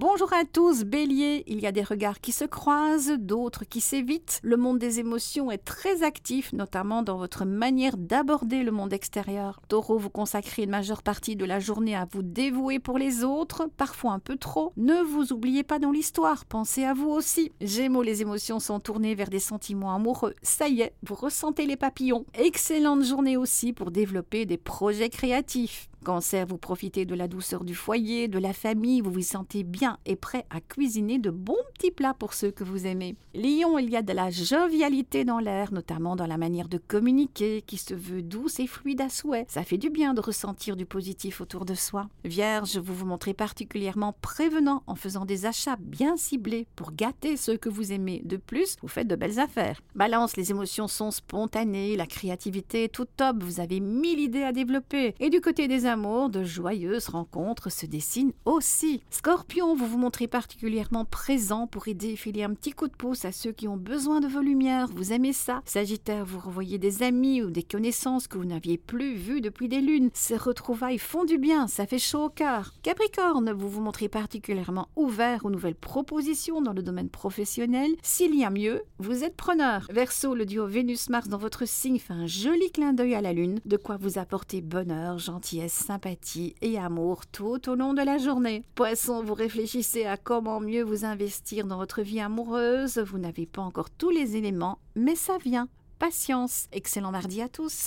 Bonjour à tous, bélier, il y a des regards qui se croisent, d'autres qui s'évitent. Le monde des émotions est très actif, notamment dans votre manière d'aborder le monde extérieur. Taureau, vous consacrez une majeure partie de la journée à vous dévouer pour les autres, parfois un peu trop. Ne vous oubliez pas dans l'histoire, pensez à vous aussi. Gémeaux, les émotions sont tournées vers des sentiments amoureux. Ça y est, vous ressentez les papillons. Excellente journée aussi pour développer des projets créatifs. Cancer, vous profitez de la douceur du foyer, de la famille, vous vous sentez bien et prêt à cuisiner de bons petits plats pour ceux que vous aimez. Lion, il y a de la jovialité dans l'air, notamment dans la manière de communiquer, qui se veut douce et fluide à souhait. Ça fait du bien de ressentir du positif autour de soi. Vierge, vous vous montrez particulièrement prévenant en faisant des achats bien ciblés pour gâter ceux que vous aimez. De plus, vous faites de belles affaires. Balance, les émotions sont spontanées, la créativité est tout top, vous avez mille idées à développer. Et du côté des de joyeuses rencontres se dessinent aussi. Scorpion, vous vous montrez particulièrement présent pour aider et filer un petit coup de pouce à ceux qui ont besoin de vos lumières. Vous aimez ça? Sagittaire, vous revoyez des amis ou des connaissances que vous n'aviez plus vues depuis des lunes. Ces retrouvailles font du bien, ça fait chaud au cœur. Capricorne, vous vous montrez particulièrement ouvert aux nouvelles propositions dans le domaine professionnel. S'il y a mieux, vous êtes preneur. Verseau, le duo Vénus-Mars dans votre signe fait un joli clin d'œil à la lune, de quoi vous apporter bonheur, gentillesse, sympathie et amour tout au long de la journée. Poisson, vous réfléchissez à comment mieux vous investir dans votre vie amoureuse. Vous n'avez pas encore tous les éléments, mais ça vient. Patience. Excellent mardi à tous.